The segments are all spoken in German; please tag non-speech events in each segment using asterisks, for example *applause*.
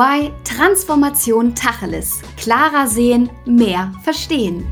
EY Transformation Tacheles. Klarer sehen, mehr verstehen.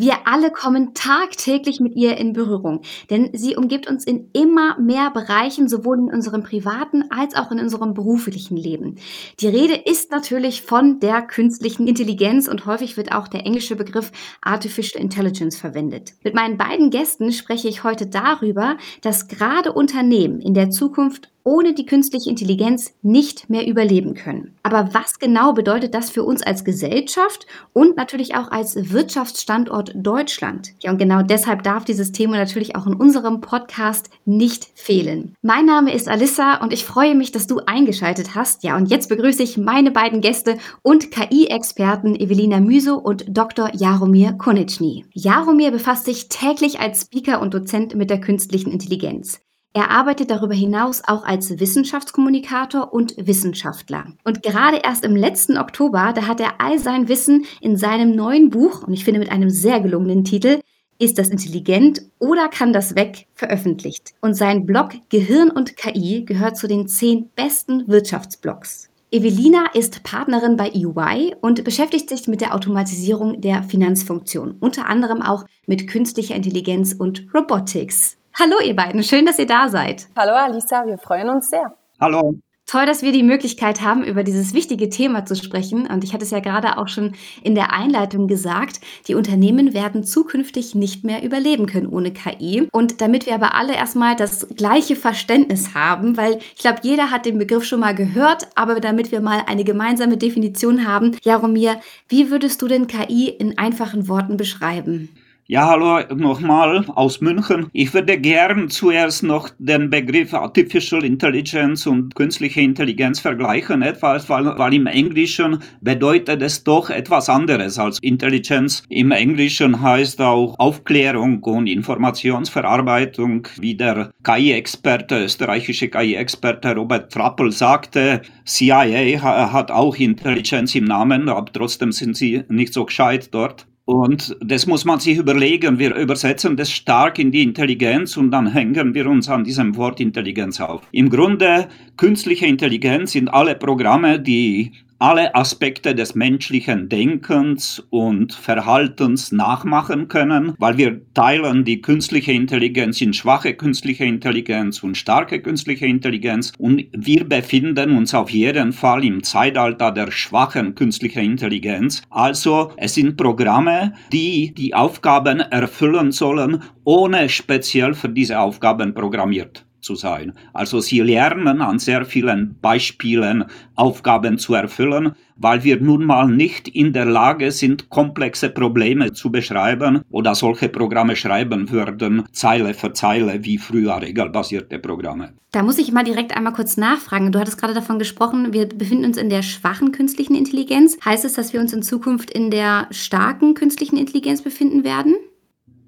Wir alle kommen tagtäglich mit ihr in Berührung, denn sie umgibt uns in immer mehr Bereichen, sowohl in unserem privaten als auch in unserem beruflichen Leben. Die Rede ist natürlich von der künstlichen Intelligenz und häufig wird auch der englische Begriff Artificial Intelligence verwendet. Mit meinen beiden Gästen spreche ich heute darüber, dass gerade Unternehmen in der Zukunft ohne die künstliche Intelligenz nicht mehr überleben können. Aber was genau bedeutet das für uns als Gesellschaft und natürlich auch als Wirtschaftsstandort Deutschland? Ja, und genau deshalb darf dieses Thema natürlich auch in unserem Podcast nicht fehlen. Mein Name ist Alissa und ich freue mich, dass du eingeschaltet hast. Ja, und jetzt begrüße ich meine beiden Gäste und KI-Experten Evelina Müso und Dr. Jaromir Konitschny. Jaromir befasst sich täglich als Speaker und Dozent mit der künstlichen Intelligenz. Er arbeitet darüber hinaus auch als Wissenschaftskommunikator und Wissenschaftler. Und gerade erst im letzten Oktober, da hat er all sein Wissen in seinem neuen Buch, und ich finde mit einem sehr gelungenen Titel, ist das intelligent oder kann das weg veröffentlicht. Und sein Blog Gehirn und KI gehört zu den zehn besten Wirtschaftsblogs. Evelina ist Partnerin bei EY und beschäftigt sich mit der Automatisierung der Finanzfunktion, unter anderem auch mit künstlicher Intelligenz und Robotics. Hallo ihr beiden, schön, dass ihr da seid. Hallo Alisa, wir freuen uns sehr. Hallo. Toll, dass wir die Möglichkeit haben, über dieses wichtige Thema zu sprechen. Und ich hatte es ja gerade auch schon in der Einleitung gesagt, die Unternehmen werden zukünftig nicht mehr überleben können ohne KI. Und damit wir aber alle erstmal das gleiche Verständnis haben, weil ich glaube, jeder hat den Begriff schon mal gehört, aber damit wir mal eine gemeinsame Definition haben, Jaromir, wie würdest du denn KI in einfachen Worten beschreiben? Ja, hallo nochmal aus München. Ich würde gern zuerst noch den Begriff Artificial Intelligence und künstliche Intelligenz vergleichen, etwas, weil, weil im Englischen bedeutet es doch etwas anderes als Intelligenz. Im Englischen heißt auch Aufklärung und Informationsverarbeitung, wie der KI-Experte, österreichische KI-Experte Robert Trappel sagte. CIA hat auch Intelligenz im Namen, aber trotzdem sind sie nicht so gescheit dort. Und das muss man sich überlegen. Wir übersetzen das stark in die Intelligenz und dann hängen wir uns an diesem Wort Intelligenz auf. Im Grunde, künstliche Intelligenz sind alle Programme, die alle Aspekte des menschlichen Denkens und Verhaltens nachmachen können, weil wir teilen die künstliche Intelligenz in schwache künstliche Intelligenz und starke künstliche Intelligenz und wir befinden uns auf jeden Fall im Zeitalter der schwachen künstlichen Intelligenz. Also es sind Programme, die die Aufgaben erfüllen sollen, ohne speziell für diese Aufgaben programmiert zu sein. Also sie lernen an sehr vielen Beispielen Aufgaben zu erfüllen, weil wir nun mal nicht in der Lage sind, komplexe Probleme zu beschreiben oder solche Programme schreiben würden, Zeile für Zeile, wie früher regelbasierte Programme. Da muss ich mal direkt einmal kurz nachfragen. Du hattest gerade davon gesprochen, wir befinden uns in der schwachen künstlichen Intelligenz. Heißt es, dass wir uns in Zukunft in der starken künstlichen Intelligenz befinden werden?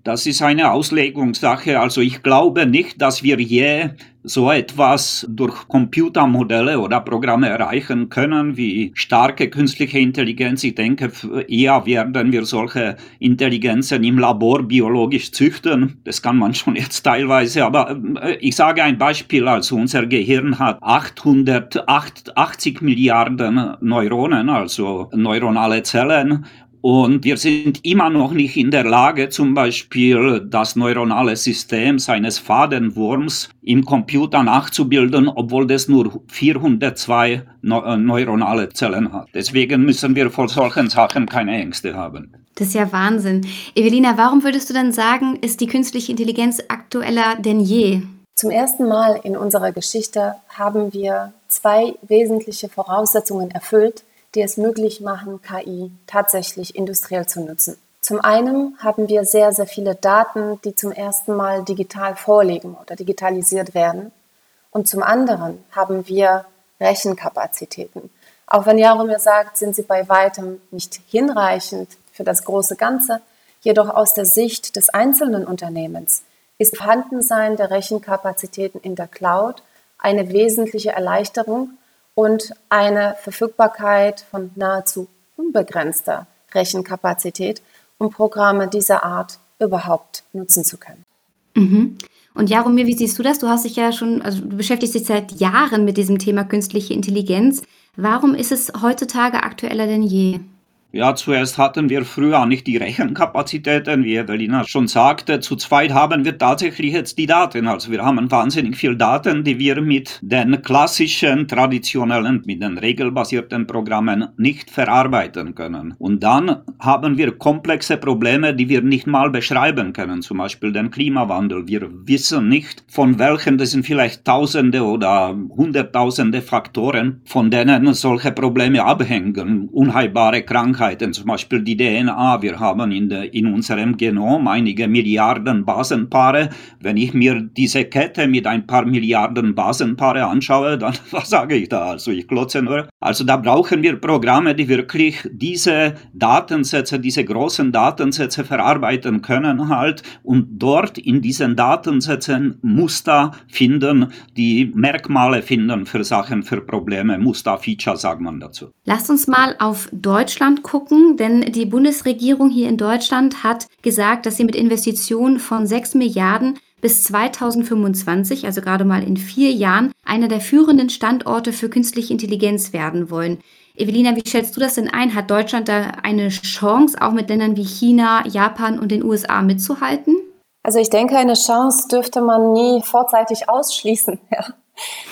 Das ist eine Auslegungssache. Also ich glaube nicht, dass wir je so etwas durch Computermodelle oder Programme erreichen können wie starke künstliche Intelligenz. Ich denke, eher werden wir solche Intelligenzen im Labor biologisch züchten. Das kann man *laughs* schon jetzt teilweise. Aber äh, ich sage ein Beispiel. Also unser Gehirn hat 880 Milliarden Neuronen, also neuronale Zellen. Und wir sind immer noch nicht in der Lage, zum Beispiel das neuronale System seines Fadenwurms im Computer nachzubilden, obwohl das nur 402 äh, neuronale Zellen hat. Deswegen müssen wir vor solchen Sachen keine Ängste haben. Das ist ja Wahnsinn. Evelina, warum würdest du denn sagen, ist die künstliche Intelligenz aktueller denn je? Zum ersten Mal in unserer Geschichte haben wir zwei wesentliche Voraussetzungen erfüllt, die es möglich machen, KI tatsächlich industriell zu nutzen. Zum einen haben wir sehr, sehr viele Daten, die zum ersten Mal digital vorliegen oder digitalisiert werden. Und zum anderen haben wir Rechenkapazitäten. Auch wenn Jaromir sagt, sind sie bei weitem nicht hinreichend für das große Ganze, jedoch aus der Sicht des einzelnen Unternehmens ist Vorhandensein der Rechenkapazitäten in der Cloud eine wesentliche Erleichterung und eine Verfügbarkeit von nahezu unbegrenzter Rechenkapazität, um Programme dieser Art überhaupt nutzen zu können. Mhm. Und Jaromir, wie siehst du das? Du hast dich ja schon, also du beschäftigst dich seit Jahren mit diesem Thema künstliche Intelligenz. Warum ist es heutzutage aktueller denn je? Ja, zuerst hatten wir früher nicht die Rechenkapazitäten, wie Evelina schon sagte. Zu zweit haben wir tatsächlich jetzt die Daten. Also wir haben wahnsinnig viel Daten, die wir mit den klassischen, traditionellen, mit den regelbasierten Programmen nicht verarbeiten können. Und dann haben wir komplexe Probleme, die wir nicht mal beschreiben können. Zum Beispiel den Klimawandel. Wir wissen nicht, von welchen, das sind vielleicht Tausende oder Hunderttausende Faktoren, von denen solche Probleme abhängen. Unheilbare Krankheiten Krankheiten, zum Beispiel die DNA. Wir haben in, der, in unserem Genom einige Milliarden Basenpaare. Wenn ich mir diese Kette mit ein paar Milliarden Basenpaare anschaue, dann *laughs* was sage ich da? Also ich klotze nur. Also da brauchen wir Programme, die wirklich diese Datensätze, diese großen Datensätze verarbeiten können halt und dort in diesen Datensätzen Muster finden, die Merkmale finden für Sachen, für Probleme, Muster, Feature sagt man dazu. Lasst uns mal auf Deutschland gucken, denn die Bundesregierung hier in Deutschland hat gesagt, dass sie mit Investitionen von 6 Milliarden bis 2025, also gerade mal in vier Jahren, einer der führenden Standorte für künstliche Intelligenz werden wollen. Evelina, wie schätzt du das denn ein? Hat Deutschland da eine Chance, auch mit Ländern wie China, Japan und den USA mitzuhalten? Also ich denke, eine Chance dürfte man nie vorzeitig ausschließen. *laughs* Ja.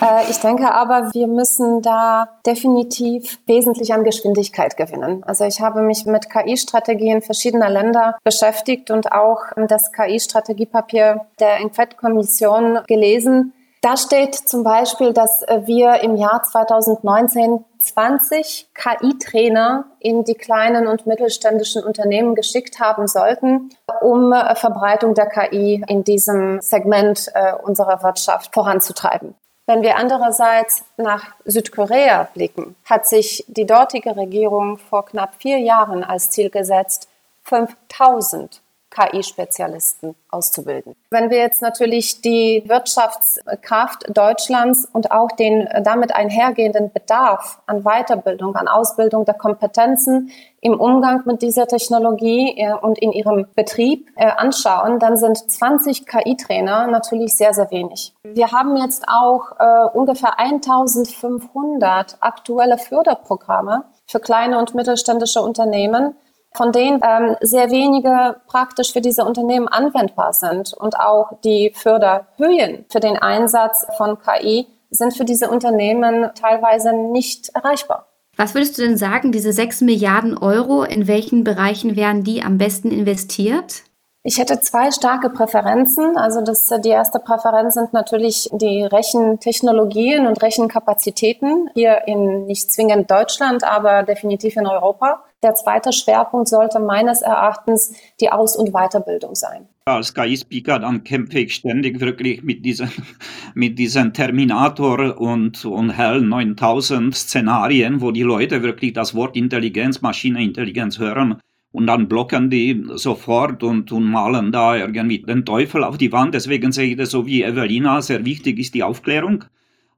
Äh, ich denke aber, wir müssen da definitiv wesentlich an Geschwindigkeit gewinnen. Also ich habe mich mit KI-Strategien verschiedener Länder beschäftigt und auch das KI-Strategiepapier der Enquete-Kommission gelesen. Da steht zum Beispiel, dass wir im Jahr 2019 20 KI-Trainer in die kleinen und mittelständischen Unternehmen geschickt haben sollten, um Verbreitung der KI in diesem Segment äh, unserer Wirtschaft voranzutreiben. Wenn wir andererseits nach Südkorea blicken, hat sich die dortige Regierung vor knapp vier Jahren als Ziel gesetzt, 5000 KI-Spezialisten auszubilden. Wenn wir jetzt natürlich die Wirtschaftskraft Deutschlands und auch den damit einhergehenden Bedarf an Weiterbildung, an Ausbildung der Kompetenzen im Umgang mit dieser Technologie äh, und in ihrem Betrieb äh, anschauen, dann sind 20 KI-Trainer natürlich sehr, sehr wenig. Wir haben jetzt auch äh, ungefähr 1500 aktuelle Förderprogramme für kleine und mittelständische Unternehmen, von denen ähm, sehr wenige praktisch für diese Unternehmen anwendbar sind. Und auch die Förderhöhen für den Einsatz von KI sind für diese Unternehmen teilweise nicht erreichbar. Was würdest du denn sagen, diese 6 Milliarden Euro, in welchen Bereichen werden die am besten investiert? Ich hätte zwei starke Präferenzen. Also das, die erste Präferenz sind natürlich die Rechentechnologien und Rechenkapazitäten hier in nicht zwingend Deutschland, aber definitiv in Europa. Der zweite Schwerpunkt sollte meines Erachtens die Aus- und Weiterbildung sein. Als KI-Speaker dann kämpfe ich ständig wirklich mit diesen, *laughs* mit diesen Terminator und, und Hell 9000 Szenarien, wo die Leute wirklich das Wort Intelligenz, Maschineintelligenz hören und dann blocken die sofort und, und malen da irgendwie den Teufel auf die Wand. Deswegen sehe ich das so wie Evelina, sehr wichtig ist die Aufklärung.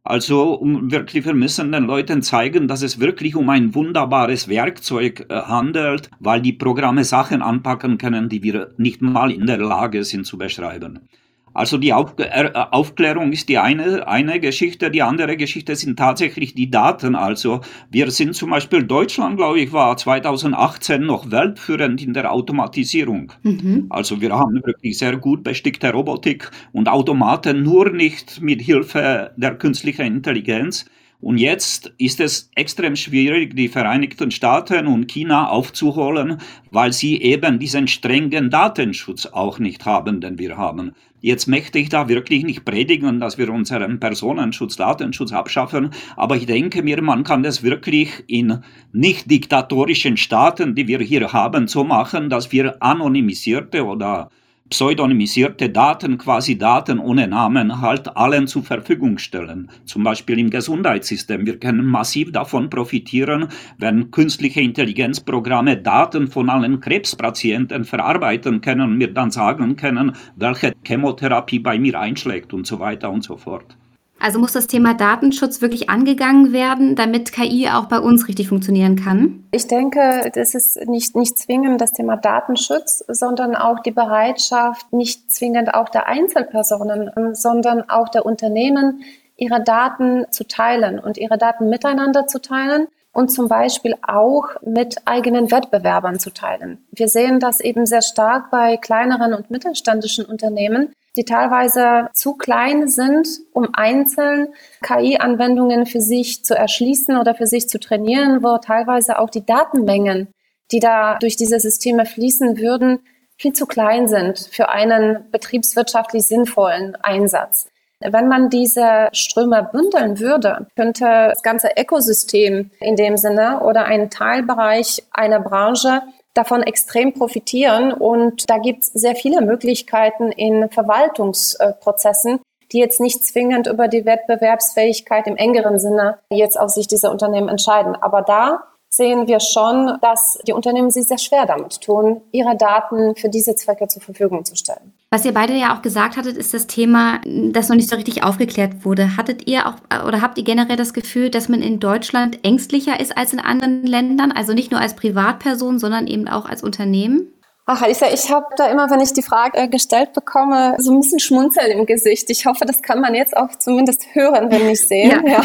Also um wirklich, wir müssen den Leuten zeigen, dass es wirklich um ein wunderbares Werkzeug äh, handelt, weil die Programme Sachen anpacken können, die wir nicht mal in der Lage sind zu beschreiben. Also die äh, Aufklärung ist die eine, eine Geschichte, die andere Geschichte sind tatsächlich die Daten. Also wir sind zum Beispiel Deutschland, glaube ich, war 2018 noch weltführend in der Automatisierung. Mhm. Also wir haben wirklich sehr gut bestickte Robotik und Automaten, nur nicht mit Hilfe der künstlichen Intelligenz. Und jetzt ist es extrem schwierig, die Vereinigten Staaten und China aufzuholen, weil sie eben diesen strengen Datenschutz auch nicht haben, den wir haben. Jetzt möchte ich da wirklich nicht predigen, dass wir unseren Personenschutz, Datenschutz abschaffen, aber ich denke mir, man kann das wirklich in nicht diktatorischen Staaten, die wir hier haben, so machen, dass wir anonymisierte oder pseudonymisierte Daten, quasi Daten ohne Namen, halt allen zur Verfügung stellen. Zum Beispiel im Gesundheitssystem. Wir können massiv davon profitieren, wenn künstliche Intelligenzprogramme Daten von allen Krebspatienten verarbeiten können und mir dann sagen können, welche Chemotherapie bei mir einschlägt und so weiter und so fort. Also muss das Thema Datenschutz wirklich angegangen werden, damit KI auch bei uns richtig funktionieren kann? Ich denke, das ist nicht, nicht zwingend das Thema Datenschutz, sondern auch die Bereitschaft, nicht zwingend auch der Einzelpersonen, sondern auch der Unternehmen, ihre Daten zu teilen und ihre Daten miteinander zu teilen und zum Beispiel auch mit eigenen Wettbewerbern zu teilen. Wir sehen das eben sehr stark bei kleineren und mittelständischen Unternehmen, die teilweise zu klein sind, um einzeln KI-Anwendungen für sich zu erschließen oder für sich zu trainieren, wo teilweise auch die Datenmengen, die da durch diese Systeme fließen würden, viel zu klein sind für einen betriebswirtschaftlich sinnvollen Einsatz. Wenn man diese Ströme bündeln würde, könnte das ganze Ökosystem in dem Sinne oder ein Teilbereich einer Branche davon extrem profitieren. Und da gibt es sehr viele Möglichkeiten in Verwaltungsprozessen, die jetzt nicht zwingend über die Wettbewerbsfähigkeit im engeren Sinne jetzt aus Sicht dieser Unternehmen entscheiden. Aber da sehen wir schon, dass die Unternehmen sich sehr schwer damit tun, ihre Daten für diese Zwecke zur Verfügung zu stellen. Was ihr beide ja auch gesagt hattet, ist das Thema, das noch nicht so richtig aufgeklärt wurde. Hattet ihr auch oder habt ihr generell das Gefühl, dass man in Deutschland ängstlicher ist als in anderen Ländern? Also nicht nur als Privatperson, sondern eben auch als Unternehmen? Ach, Alisa, ich habe da immer, wenn ich die Frage äh, gestellt bekomme, so ein bisschen Schmunzeln im Gesicht. Ich hoffe, das kann man jetzt auch zumindest hören, wenn nicht sehen. Ja.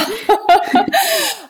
ja. *laughs*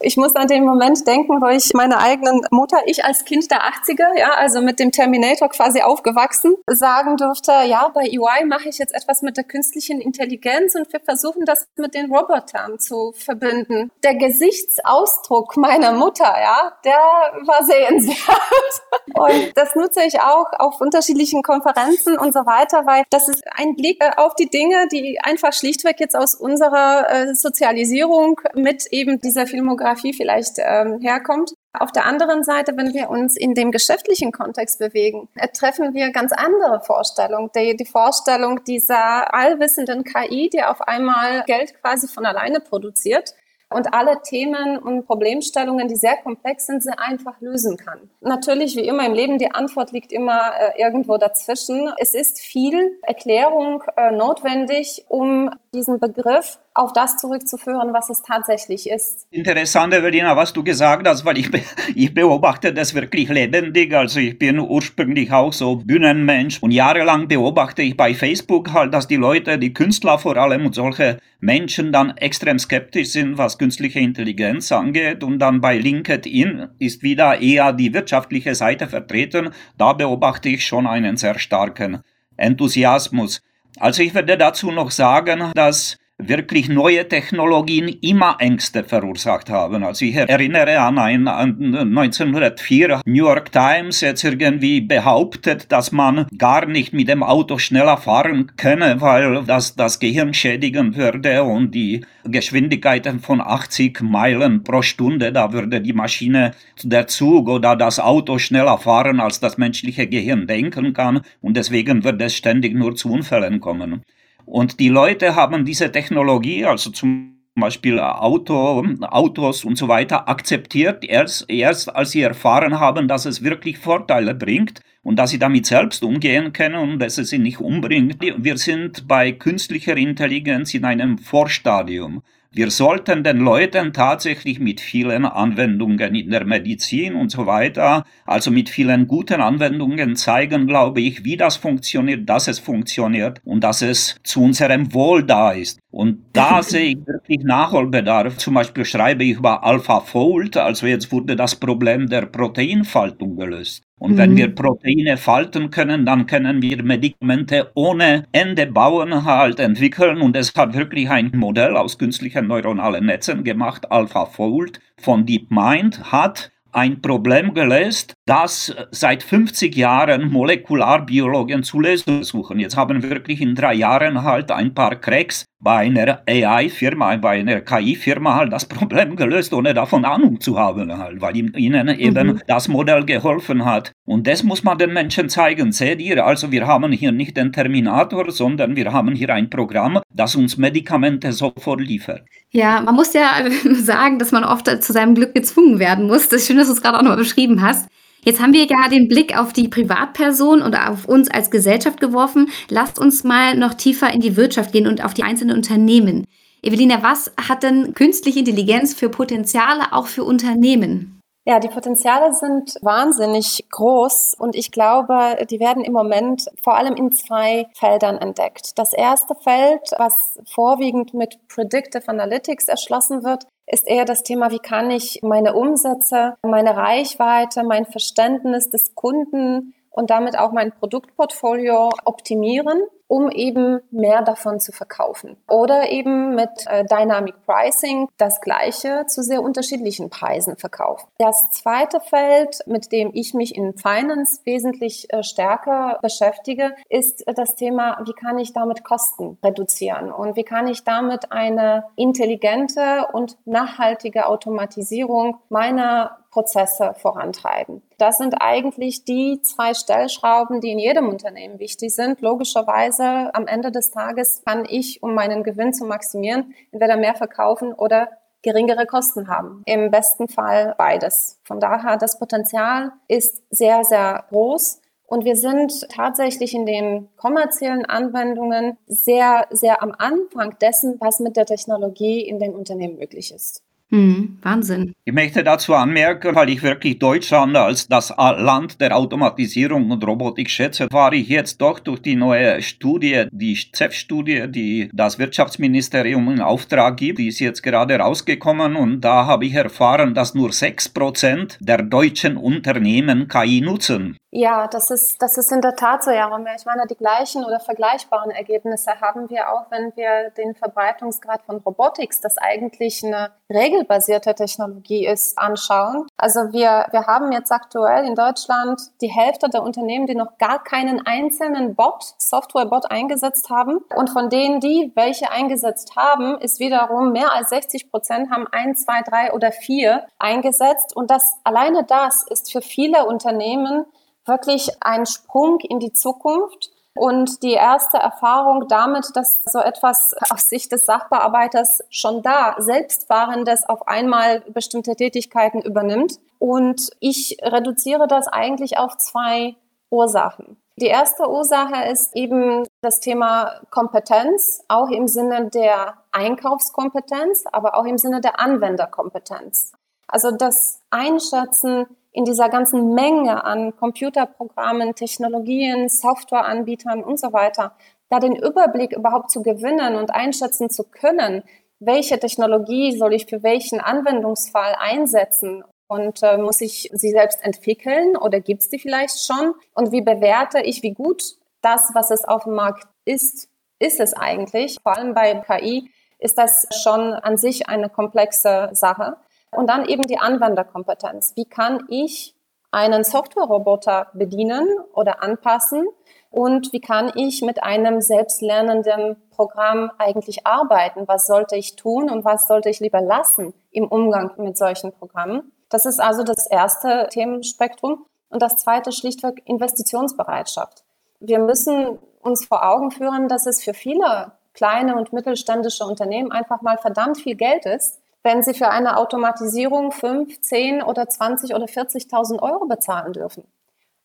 ich muss an den Moment denken, wo ich meine eigenen Mutter, ich als Kind der 80er, ja, also mit dem Terminator quasi aufgewachsen, sagen durfte, ja, bei UI mache ich jetzt etwas mit der künstlichen Intelligenz und wir versuchen das mit den Robotern zu verbinden. Der Gesichtsausdruck meiner Mutter, ja, der war sehenswert. *laughs* Und das nutze ich auch auf unterschiedlichen Konferenzen und so weiter, weil das ist ein Blick äh, auf die Dinge, die einfach schlichtweg jetzt aus unserer äh, Sozialisierung mit eben dieser Filmografie vielleicht ähm, herkommt. Auf der anderen Seite, wenn wir uns in dem geschäftlichen Kontext bewegen, äh, treffen wir ganz andere Vorstellungen. Die, die Vorstellung dieser allwissenden KI, die auf einmal Geld quasi von alleine produziert und alle Themen und Problemstellungen, die sehr komplex sind, sehr einfach lösen kann. Natürlich, wie immer im Leben, die Antwort liegt immer äh, irgendwo dazwischen. Es ist viel Erklärung äh, notwendig, um diesen Begriff auf das zurückzuführen, was es tatsächlich ist. Interessant, Evelina, was du gesagt hast, weil ich, be ich beobachte das wirklich lebendig. Also ich bin ursprünglich auch so Bühnenmensch und jahrelang beobachte ich bei Facebook halt, dass die Leute, die Künstler vor allem und solche Menschen dann extrem skeptisch sind, was künstliche Intelligenz angeht und dann bei LinkedIn ist wieder eher die wirtschaftliche Seite vertreten. Da beobachte ich schon einen sehr starken Enthusiasmus. Also ich werde dazu noch sagen, dass wirklich neue Technologien immer Ängste verursacht haben. Also ich erinnere an ein an 1904 New York Times jetzt irgendwie behauptet, dass man gar nicht mit dem Auto schneller fahren könne, weil das das Gehirn schädigen würde und die Geschwindigkeiten von 80 Meilen pro Stunde, da würde die Maschine, der Zug oder das Auto schneller fahren, als das menschliche Gehirn denken kann und deswegen wird es ständig nur zu Unfällen kommen. Und die Leute haben diese Technologie, also zum Beispiel Auto, Autos und so weiter, akzeptiert, erst, erst als sie erfahren haben, dass es wirklich Vorteile bringt und dass sie damit selbst umgehen können und dass es sie nicht umbringt. Wir sind bei künstlicher Intelligenz in einem Vorstadium. Wir sollten den Leuten tatsächlich mit vielen Anwendungen in der Medizin und so weiter, also mit vielen guten Anwendungen zeigen, glaube ich, wie das funktioniert, dass es funktioniert und dass es zu unserem Wohl da ist. Und da *laughs* sehe ich wirklich Nachholbedarf. Zum Beispiel schreibe ich über AlphaFold, also jetzt wurde das Problem der Proteinfaltung gelöst. Und mhm. wenn wir Proteine falten können, dann können wir Medikamente ohne Ende bauen, halt entwickeln. Und es hat wirklich ein Modell aus künstlichen neuronalen Netzen gemacht, AlphaFold von DeepMind, hat ein Problem gelöst, das seit 50 Jahren Molekularbiologen zu lösen suchen. Jetzt haben wir wirklich in drei Jahren halt ein paar Cracks bei einer AI-Firma, bei einer KI-Firma halt das Problem gelöst, ohne davon Ahnung zu haben, halt, weil ihnen eben mhm. das Modell geholfen hat. Und das muss man den Menschen zeigen. Seht ihr, also wir haben hier nicht den Terminator, sondern wir haben hier ein Programm, das uns Medikamente sofort liefert. Ja, man muss ja *laughs* sagen, dass man oft zu seinem Glück gezwungen werden muss. Das ist schön, dass du es gerade auch nochmal beschrieben hast. Jetzt haben wir ja den Blick auf die Privatperson und auf uns als Gesellschaft geworfen. Lasst uns mal noch tiefer in die Wirtschaft gehen und auf die einzelnen Unternehmen. Evelina, was hat denn künstliche Intelligenz für Potenziale auch für Unternehmen? Ja, die Potenziale sind wahnsinnig groß und ich glaube, die werden im Moment vor allem in zwei Feldern entdeckt. Das erste Feld, was vorwiegend mit Predictive Analytics erschlossen wird, ist eher das Thema, wie kann ich meine Umsätze, meine Reichweite, mein Verständnis des Kunden und damit auch mein Produktportfolio optimieren um eben mehr davon zu verkaufen. Oder eben mit äh, Dynamic Pricing das gleiche zu sehr unterschiedlichen Preisen verkaufen. Das zweite Feld, mit dem ich mich in Finance wesentlich äh, stärker beschäftige, ist das Thema, wie kann ich damit Kosten reduzieren und wie kann ich damit eine intelligente und nachhaltige Automatisierung meiner Prozesse vorantreiben. Das sind eigentlich die zwei Stellschrauben, die in jedem Unternehmen wichtig sind. Logischerweise am Ende des Tages kann ich, um meinen Gewinn zu maximieren, entweder mehr verkaufen oder geringere Kosten haben. Im besten Fall beides. Von daher, das Potenzial ist sehr, sehr groß. Und wir sind tatsächlich in den kommerziellen Anwendungen sehr, sehr am Anfang dessen, was mit der Technologie in den Unternehmen möglich ist. Hm, Wahnsinn. Ich möchte dazu anmerken, weil ich wirklich Deutschland als das Land der Automatisierung und Robotik schätze, war ich jetzt doch durch die neue Studie, die CEF-Studie, die das Wirtschaftsministerium in Auftrag gibt, die ist jetzt gerade rausgekommen und da habe ich erfahren, dass nur 6% der deutschen Unternehmen KI nutzen. Ja, das ist, das ist in der Tat so, Jaromir. Ich meine, die gleichen oder vergleichbaren Ergebnisse haben wir auch, wenn wir den Verbreitungsgrad von Robotics, das eigentlich eine regelbasierte Technologie ist, anschauen. Also wir, wir haben jetzt aktuell in Deutschland die Hälfte der Unternehmen, die noch gar keinen einzelnen Bot, Software-Bot eingesetzt haben. Und von denen, die welche eingesetzt haben, ist wiederum mehr als 60 Prozent haben ein, zwei, drei oder vier eingesetzt. Und das alleine das ist für viele Unternehmen wirklich ein Sprung in die Zukunft und die erste Erfahrung damit, dass so etwas aus Sicht des Sachbearbeiters schon da, selbstfahrendes auf einmal bestimmte Tätigkeiten übernimmt. Und ich reduziere das eigentlich auf zwei Ursachen. Die erste Ursache ist eben das Thema Kompetenz, auch im Sinne der Einkaufskompetenz, aber auch im Sinne der Anwenderkompetenz. Also das Einschätzen, in dieser ganzen Menge an Computerprogrammen, Technologien, Softwareanbietern und so weiter, da den Überblick überhaupt zu gewinnen und einschätzen zu können, welche Technologie soll ich für welchen Anwendungsfall einsetzen und äh, muss ich sie selbst entwickeln oder gibt es die vielleicht schon? Und wie bewerte ich, wie gut das, was es auf dem Markt ist, ist es eigentlich? Vor allem bei KI ist das schon an sich eine komplexe Sache. Und dann eben die Anwenderkompetenz. Wie kann ich einen Softwareroboter bedienen oder anpassen? Und wie kann ich mit einem selbstlernenden Programm eigentlich arbeiten? Was sollte ich tun und was sollte ich lieber lassen im Umgang mit solchen Programmen? Das ist also das erste Themenspektrum. Und das zweite schlichtweg Investitionsbereitschaft. Wir müssen uns vor Augen führen, dass es für viele kleine und mittelständische Unternehmen einfach mal verdammt viel Geld ist, wenn sie für eine Automatisierung 5, 10 oder 20 oder 40.000 Euro bezahlen dürfen.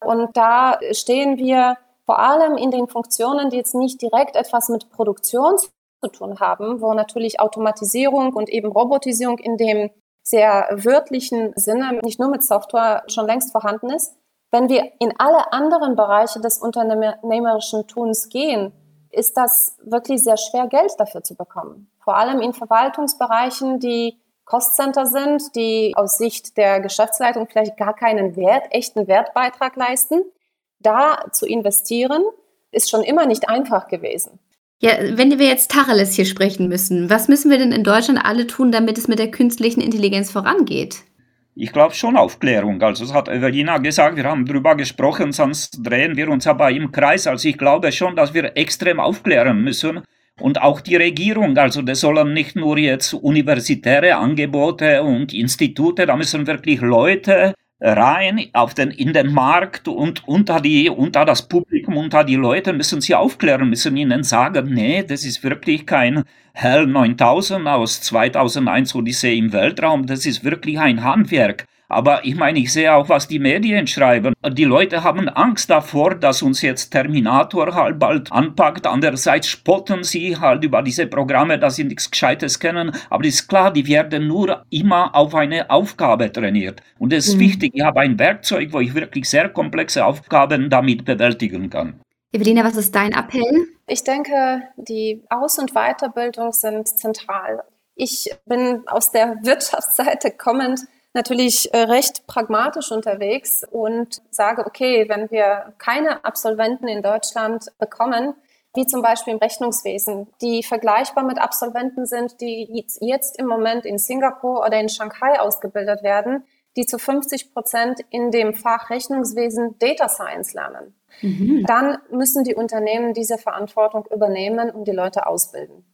Und da stehen wir vor allem in den Funktionen, die jetzt nicht direkt etwas mit Produktion zu tun haben, wo natürlich Automatisierung und eben Robotisierung in dem sehr wörtlichen Sinne nicht nur mit Software schon längst vorhanden ist. Wenn wir in alle anderen Bereiche des unternehmerischen Tuns gehen, ist das wirklich sehr schwer, Geld dafür zu bekommen. Vor allem in Verwaltungsbereichen, die Kostcenter sind, die aus Sicht der Geschäftsleitung vielleicht gar keinen Wert, echten Wertbeitrag leisten. Da zu investieren, ist schon immer nicht einfach gewesen. Ja, wenn wir jetzt Tacheles hier sprechen müssen, was müssen wir denn in Deutschland alle tun, damit es mit der künstlichen Intelligenz vorangeht? Ich glaube schon Aufklärung. Also es hat Evelina gesagt, wir haben drüber gesprochen, sonst drehen wir uns aber im Kreis. Also ich glaube schon, dass wir extrem aufklären müssen. Und auch die Regierung, also das sollen nicht nur jetzt universitäre Angebote und Institute, da müssen wirklich Leute rein auf den, in den Markt und unter, die, unter das Publikum, unter die Leute müssen sie aufklären, müssen ihnen sagen, nee, das ist wirklich kein Hell 9000 aus 2001 Odyssee im Weltraum, das ist wirklich ein Handwerk. Aber ich meine, ich sehe auch, was die Medien schreiben. Die Leute haben Angst davor, dass uns jetzt Terminator halt bald anpackt. Andererseits spotten sie halt über diese Programme, dass sie nichts Gescheites kennen. Aber es ist klar, die werden nur immer auf eine Aufgabe trainiert. Und es ist mhm. wichtig, ich habe ein Werkzeug, wo ich wirklich sehr komplexe Aufgaben damit bewältigen kann. Evelina, was ist dein Appell? Ich denke, die Aus- und Weiterbildung sind zentral. Ich bin aus der *laughs* Wirtschaftsseite kommend natürlich äh, recht pragmatisch unterwegs und sage, okay, wenn wir keine Absolventen in Deutschland bekommen, wie zum Beispiel im Rechnungswesen, die vergleichbar mit Absolventen sind, die jetzt im Moment in Singapur oder in Shanghai ausgebildet werden, die zu 50 Prozent in dem Fach Rechnungswesen Data Science lernen. Mhm. Dann müssen die Unternehmen diese Verantwortung übernehmen und die Leute ausbilden.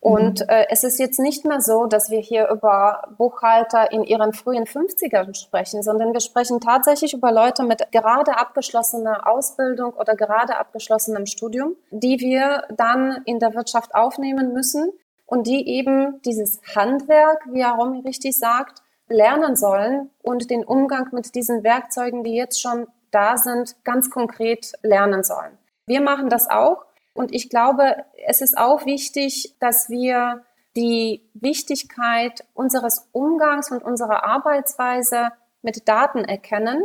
Und mhm. äh, es ist jetzt nicht mehr so, dass wir hier über Buchhalter in ihren frühen 50ern sprechen, sondern wir sprechen tatsächlich über Leute mit gerade abgeschlossener Ausbildung oder gerade abgeschlossenem Studium, die wir dann in der Wirtschaft aufnehmen müssen und die eben dieses Handwerk, wie Aromi richtig sagt, lernen sollen und den Umgang mit diesen Werkzeugen, die jetzt schon da sind, ganz konkret lernen sollen. Wir machen das auch und ich glaube, es ist auch wichtig, dass wir die Wichtigkeit unseres Umgangs und unserer Arbeitsweise mit Daten erkennen,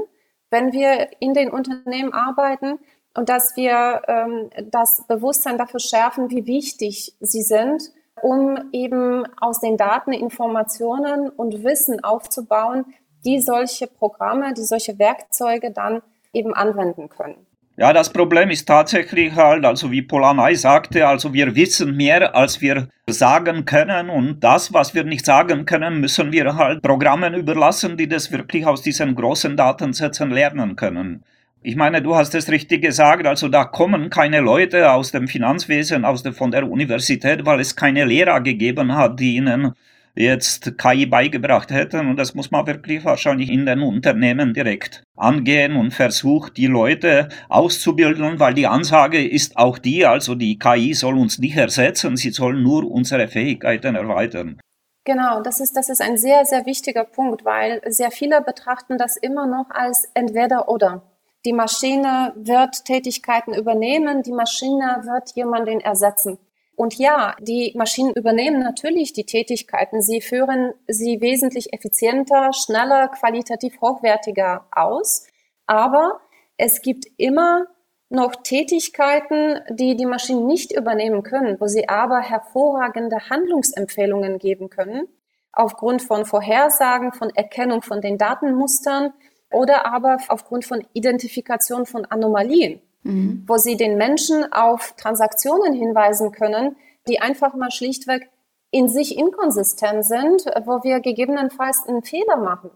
wenn wir in den Unternehmen arbeiten und dass wir ähm, das Bewusstsein dafür schärfen, wie wichtig sie sind, um eben aus den Daten Informationen und Wissen aufzubauen, die solche Programme, die solche Werkzeuge dann eben anwenden können. Ja, das Problem ist tatsächlich halt, also wie Polanei sagte, also wir wissen mehr, als wir sagen können und das, was wir nicht sagen können, müssen wir halt Programmen überlassen, die das wirklich aus diesen großen Datensätzen lernen können. Ich meine, du hast es richtig gesagt, also da kommen keine Leute aus dem Finanzwesen, aus der, von der Universität, weil es keine Lehrer gegeben hat, die ihnen jetzt KI beigebracht hätten. Und das muss man wirklich wahrscheinlich in den Unternehmen direkt angehen und versucht, die Leute auszubilden, weil die Ansage ist auch die, also die KI soll uns nicht ersetzen, sie soll nur unsere Fähigkeiten erweitern. Genau, das ist, das ist ein sehr, sehr wichtiger Punkt, weil sehr viele betrachten das immer noch als entweder oder. Die Maschine wird Tätigkeiten übernehmen, die Maschine wird jemanden ersetzen. Und ja, die Maschinen übernehmen natürlich die Tätigkeiten. Sie führen sie wesentlich effizienter, schneller, qualitativ hochwertiger aus. Aber es gibt immer noch Tätigkeiten, die die Maschinen nicht übernehmen können, wo sie aber hervorragende Handlungsempfehlungen geben können, aufgrund von Vorhersagen, von Erkennung von den Datenmustern oder aber aufgrund von Identifikation von Anomalien mhm. wo sie den Menschen auf Transaktionen hinweisen können, die einfach mal schlichtweg in sich inkonsistent sind, wo wir gegebenenfalls einen Fehler machen.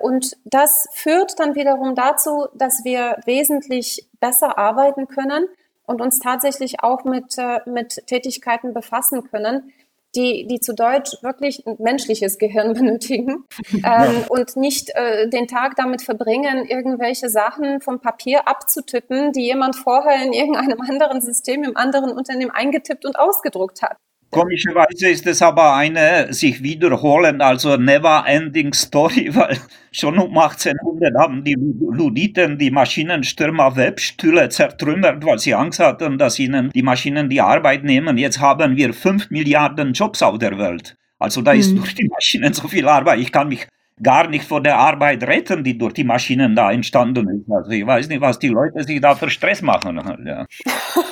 Und das führt dann wiederum dazu, dass wir wesentlich besser arbeiten können und uns tatsächlich auch mit, äh, mit Tätigkeiten befassen können, die, die zu Deutsch wirklich ein menschliches Gehirn *laughs* benötigen ähm, und nicht äh, den Tag damit verbringen, irgendwelche Sachen vom Papier abzutippen, die jemand vorher in irgendeinem *laughs* anderen System im anderen Unternehmen eingetippt und ausgedruckt hat. Komischerweise ist es aber eine sich wiederholende, also never-ending Story, *laughs* weil schon um 1800 haben die Luditen die Maschinenstürmer Webstühle zertrümmert, weil sie Angst hatten, dass ihnen die Maschinen die Arbeit nehmen. Jetzt haben wir fünf Milliarden Jobs auf der Welt. Also da ist mhm. durch die Maschinen so viel Arbeit. Ich kann mich gar nicht vor der Arbeit retten, die durch die Maschinen da entstanden ist. Also ich weiß nicht, was die Leute sich da für Stress machen. Ja.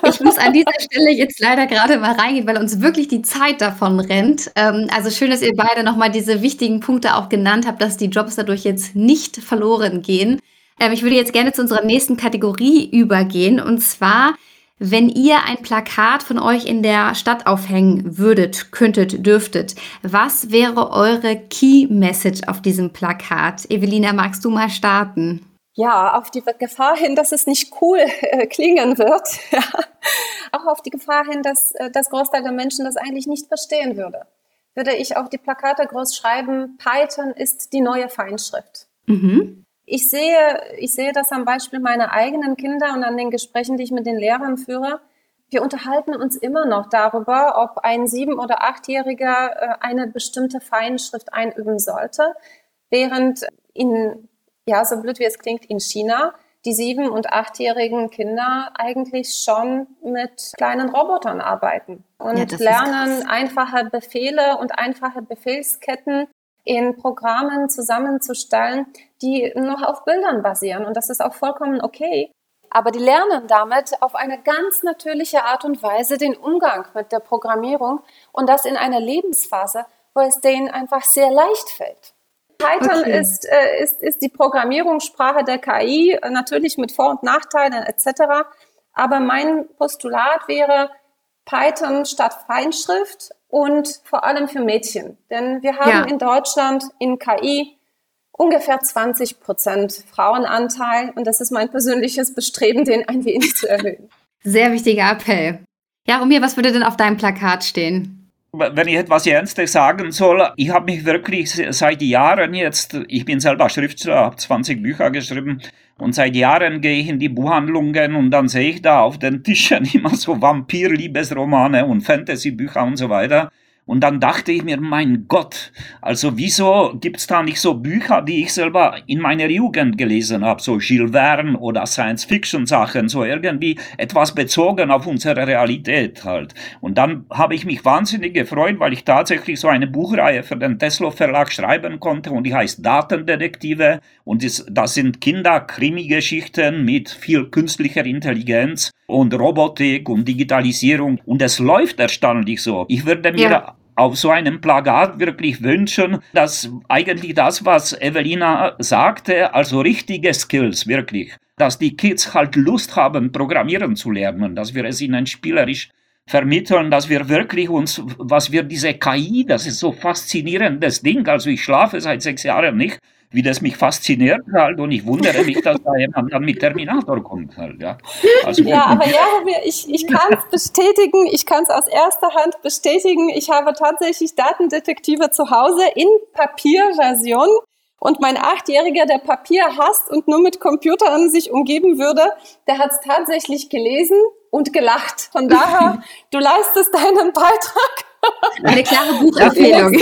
Ich muss an dieser Stelle jetzt leider gerade mal reingehen, weil uns wirklich die Zeit davon rennt. Ähm, also schön, dass ihr beide nochmal diese wichtigen Punkte auch genannt habt, dass die Jobs dadurch jetzt nicht verloren gehen. Ähm, ich würde jetzt gerne zu unserer nächsten Kategorie übergehen und zwar wenn ihr ein Plakat von euch in der Stadt aufhängen würdet, könntet, dürftet, was wäre eure Key Message auf diesem Plakat? Evelina, magst du mal starten? Ja, auf die Gefahr hin, dass es nicht cool äh, klingen wird. *laughs* Ja. Auch auf die Gefahr hin, dass äh, das Großteil der Menschen das eigentlich nicht verstehen würde. Würde ich auf die Plakate groß schreiben, Python ist die neue Feinschrift. Mhm. Ich sehe, ich sehe das am Beispiel meiner eigenen Kinder und an den Gesprächen, die ich mit den Lehrern führe. Wir unterhalten uns immer noch darüber, ob ein sieben- oder achtjähriger äh, eine bestimmte Feinschrift einüben sollte, während in, ja, so blöd wie es klingt, in China die sieben- und achtjährigen Kinder eigentlich schon mit kleinen Robotern arbeiten und ja, lernen einfache Befehle und einfache Befehlsketten in Programmen zusammenzustellen, die noch auf Bildern basieren. Und das ist auch vollkommen okay. Aber die lernen damit auf eine ganz natürliche Art und Weise den Umgang mit der Programmierung und das in einer Lebensphase, wo es denen einfach sehr leicht fällt. Python okay. ist, äh, ist, ist die Programmierungssprache der KI, natürlich mit Vor- und Nachteilen etc. Aber mein Postulat wäre Python statt Feinschrift und vor allem für Mädchen. Denn wir haben ja. in Deutschland in KI ungefähr 20 Prozent Frauenanteil und das ist mein persönliches Bestreben, den ein wenig zu erhöhen. Sehr wichtiger Appell. Ja, Romir, was würde denn auf deinem Plakat stehen? wenn ich etwas Ernstes sagen soll, ich habe mich wirklich seit Jahren jetzt, ich bin selber Schriftsteller, habe 20 Bücher geschrieben und seit Jahren gehe ich in die Buchhandlungen und dann sehe ich da auf den Tischen *laughs* immer so Vampir-Liebesromane und Fantasy-Bücher und so weiter. Und dann dachte ich mir, mein Gott, also wieso gibt's da nicht so Bücher, die ich selber in meiner Jugend gelesen habe, so Jules Verne oder Science-Fiction-Sachen, so irgendwie etwas bezogen auf unsere Realität halt. Und dann habe ich mich wahnsinnig gefreut, weil ich tatsächlich so eine Buchreihe für den Tesla Verlag schreiben konnte und die heißt Datendetektive. Und das sind Kinder-Krimi-Geschichten mit viel künstlicher Intelligenz und Robotik und Digitalisierung. Und es läuft erstaunlich so. Ich würde mir ja. auf so einem Plakat wirklich wünschen, dass eigentlich das, was Evelina sagte, also richtige Skills wirklich, dass die Kids halt Lust haben, programmieren zu lernen, dass wir es ihnen spielerisch vermitteln, dass wir wirklich uns, was wir diese KI, das ist so faszinierendes Ding, also ich schlafe seit sechs Jahren nicht, wie das mich fasziniert halt und ich wundere mich, dass da jemand dann mit Terminator kommt halt, ja. Also, ja, aber ja, ich, ich kann es bestätigen, ich kann es aus erster Hand bestätigen. Ich habe tatsächlich Datendetektive zu Hause in Papierversion und mein Achtjähriger, der Papier hasst und nur mit Computern sich umgeben würde, der hat es tatsächlich gelesen und gelacht. Von daher, *laughs* du leistest deinen Beitrag. Eine klare Buchempfehlung.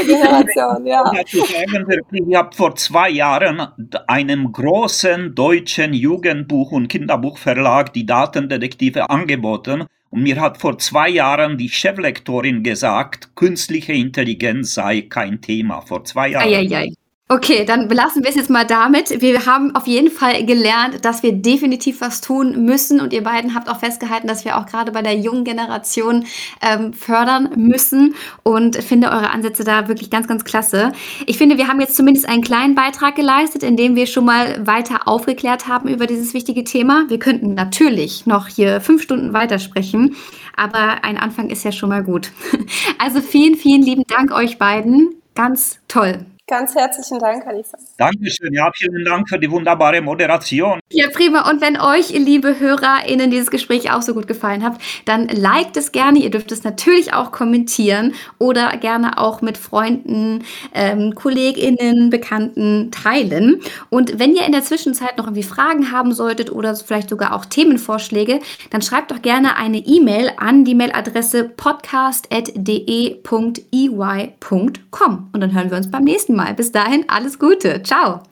ja. Ich habe vor zwei Jahren einem großen deutschen Jugendbuch- und Kinderbuchverlag die Datendetektive angeboten. Und mir hat vor zwei Jahren die Cheflektorin gesagt, künstliche Intelligenz sei kein Thema. Vor zwei Jahren. Ei, ei, ei. Okay, dann belassen wir es jetzt mal damit. Wir haben auf jeden Fall gelernt, dass wir definitiv was tun müssen. Und ihr beiden habt auch festgehalten, dass wir auch gerade bei der jungen Generation ähm, fördern müssen. Und finde eure Ansätze da wirklich ganz, ganz klasse. Ich finde, wir haben jetzt zumindest einen kleinen Beitrag geleistet, indem wir schon mal weiter aufgeklärt haben über dieses wichtige Thema. Wir könnten natürlich noch hier fünf Stunden weitersprechen. Aber ein Anfang ist ja schon mal gut. *laughs* Also vielen, vielen lieben Dank euch beiden. Ganz toll. Ganz herzlichen Dank, Alisa. Dankeschön. Ja, vielen Dank für die wunderbare Moderation. Ja, prima. Und wenn euch, liebe HörerInnen, dieses Gespräch auch so gut gefallen hat, dann liked es gerne. Ihr dürft es natürlich auch kommentieren oder gerne auch mit Freunden, ähm, KollegInnen, Bekannten teilen. Und wenn ihr in der Zwischenzeit noch irgendwie Fragen haben solltet oder vielleicht sogar auch Themenvorschläge, dann schreibt doch gerne eine E-Mail an die Mailadresse podcast.de.ey.com. Und dann hören wir uns beim nächsten Mal. Mal. Bis dahin alles Gute. Ciao.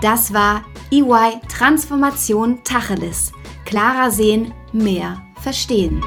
Das war EY Transformation Tacheles. Klarer sehen, mehr verstehen.